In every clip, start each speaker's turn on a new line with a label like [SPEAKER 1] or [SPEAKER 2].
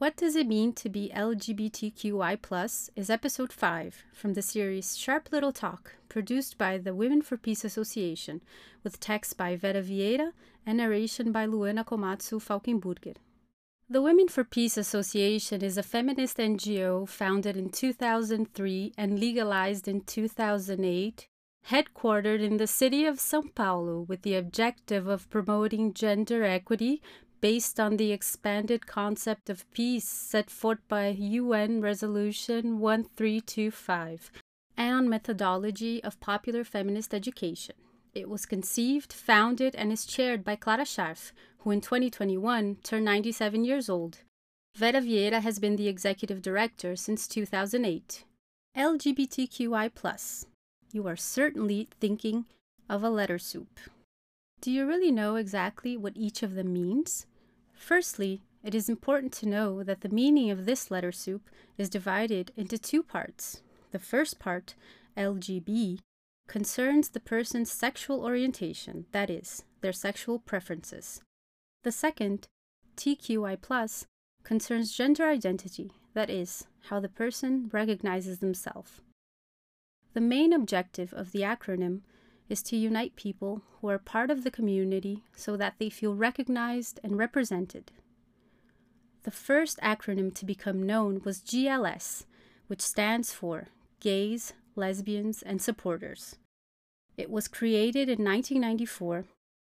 [SPEAKER 1] What Does It Mean to Be LGBTQI, plus? is episode 5 from the series Sharp Little Talk, produced by the Women for Peace Association, with text by Vera Vieira and narration by Luana Komatsu Falkenburger. The Women for Peace Association is a feminist NGO founded in 2003 and legalized in 2008, headquartered in the city of Sao Paulo with the objective of promoting gender equity based on the expanded concept of peace set forth by UN Resolution 1325 and on methodology of popular feminist education. It was conceived, founded, and is chaired by Clara Charf, who in 2021 turned 97 years old. Vera Vieira has been the executive director since 2008. LGBTQI. Plus. You are certainly thinking of a letter soup. Do you really know exactly what each of them means? Firstly, it is important to know that the meaning of this letter soup is divided into two parts. The first part, LGB, concerns the person's sexual orientation, that is, their sexual preferences. The second, TQI, concerns gender identity, that is, how the person recognizes themselves. The main objective of the acronym is to unite people who are part of the community so that they feel recognized and represented. The first acronym to become known was GLS, which stands for Gays, Lesbians, and Supporters. It was created in 1994,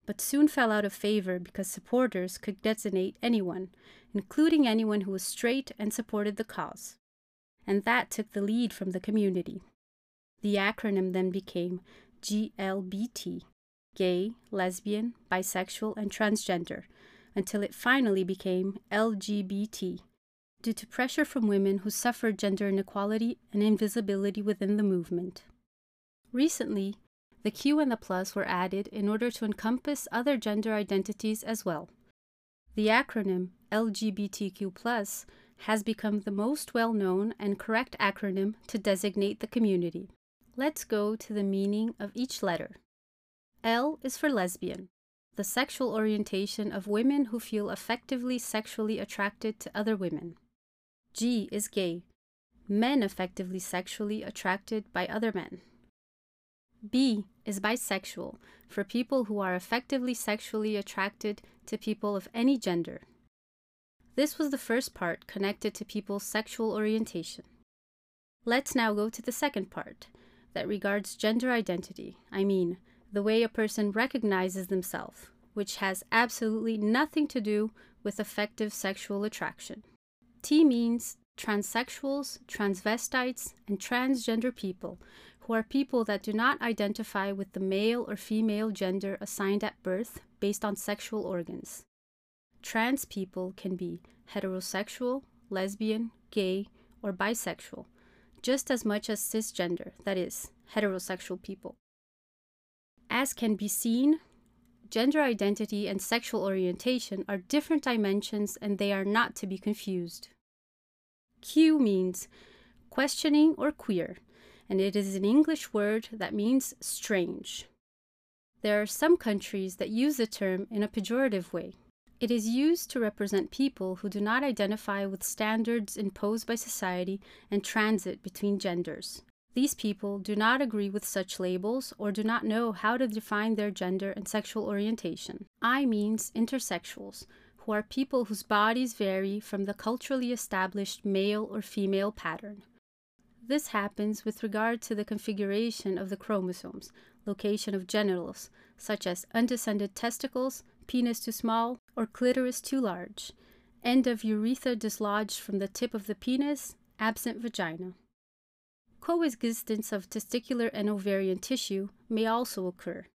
[SPEAKER 1] but soon fell out of favor because supporters could designate anyone, including anyone who was straight and supported the cause. And that took the lead from the community. The acronym then became GLBT gay, lesbian, bisexual, and transgender until it finally became LGBT due to pressure from women who suffered gender inequality and invisibility within the movement. Recently, the Q and the plus were added in order to encompass other gender identities as well. The acronym LGBTQ has become the most well known and correct acronym to designate the community. Let's go to the meaning of each letter. L is for lesbian, the sexual orientation of women who feel effectively sexually attracted to other women. G is gay, men effectively sexually attracted by other men. B is bisexual, for people who are effectively sexually attracted to people of any gender. This was the first part connected to people's sexual orientation. Let's now go to the second part, that regards gender identity, I mean, the way a person recognizes themselves, which has absolutely nothing to do with effective sexual attraction. T means transsexuals, transvestites, and transgender people, who are people that do not identify with the male or female gender assigned at birth based on sexual organs. Trans people can be heterosexual, lesbian, gay, or bisexual, just as much as cisgender, that is, heterosexual people. As can be seen, gender identity and sexual orientation are different dimensions and they are not to be confused. Q means questioning or queer, and it is an English word that means strange. There are some countries that use the term in a pejorative way. It is used to represent people who do not identify with standards imposed by society and transit between genders. These people do not agree with such labels or do not know how to define their gender and sexual orientation. I means intersexuals, who are people whose bodies vary from the culturally established male or female pattern. This happens with regard to the configuration of the chromosomes, location of genitals, such as undescended testicles, penis too small, or clitoris too large, end of urethra dislodged from the tip of the penis, absent vagina. Coexistence of testicular and ovarian tissue may also occur.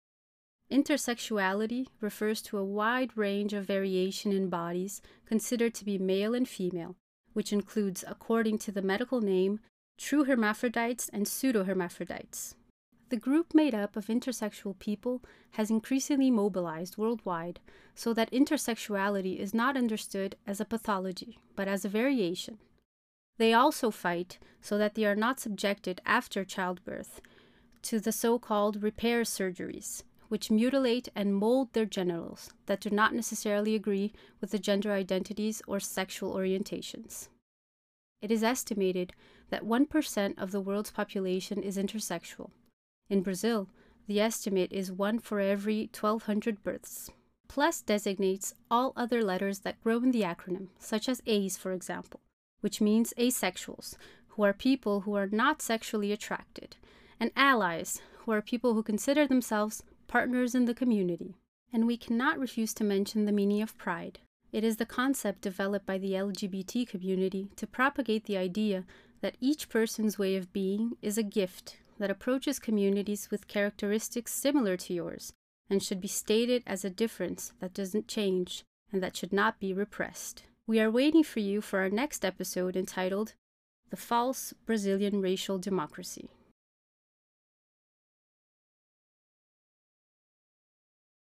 [SPEAKER 1] Intersexuality refers to a wide range of variation in bodies considered to be male and female, which includes, according to the medical name, true hermaphrodites and pseudo-hermaphrodites. The group made up of intersexual people has increasingly mobilized worldwide so that intersexuality is not understood as a pathology, but as a variation. They also fight so that they are not subjected after childbirth to the so called repair surgeries, which mutilate and mold their genitals that do not necessarily agree with the gender identities or sexual orientations. It is estimated that 1% of the world's population is intersexual. In Brazil, the estimate is 1 for every 1,200 births. Plus designates all other letters that grow in the acronym, such as A's, for example, which means asexuals, who are people who are not sexually attracted, and allies, who are people who consider themselves partners in the community. And we cannot refuse to mention the meaning of pride. It is the concept developed by the LGBT community to propagate the idea that each person's way of being is a gift that approaches communities with characteristics similar to yours and should be stated as a difference that doesn't change and that should not be repressed. We are waiting for you for our next episode entitled The False Brazilian Racial Democracy.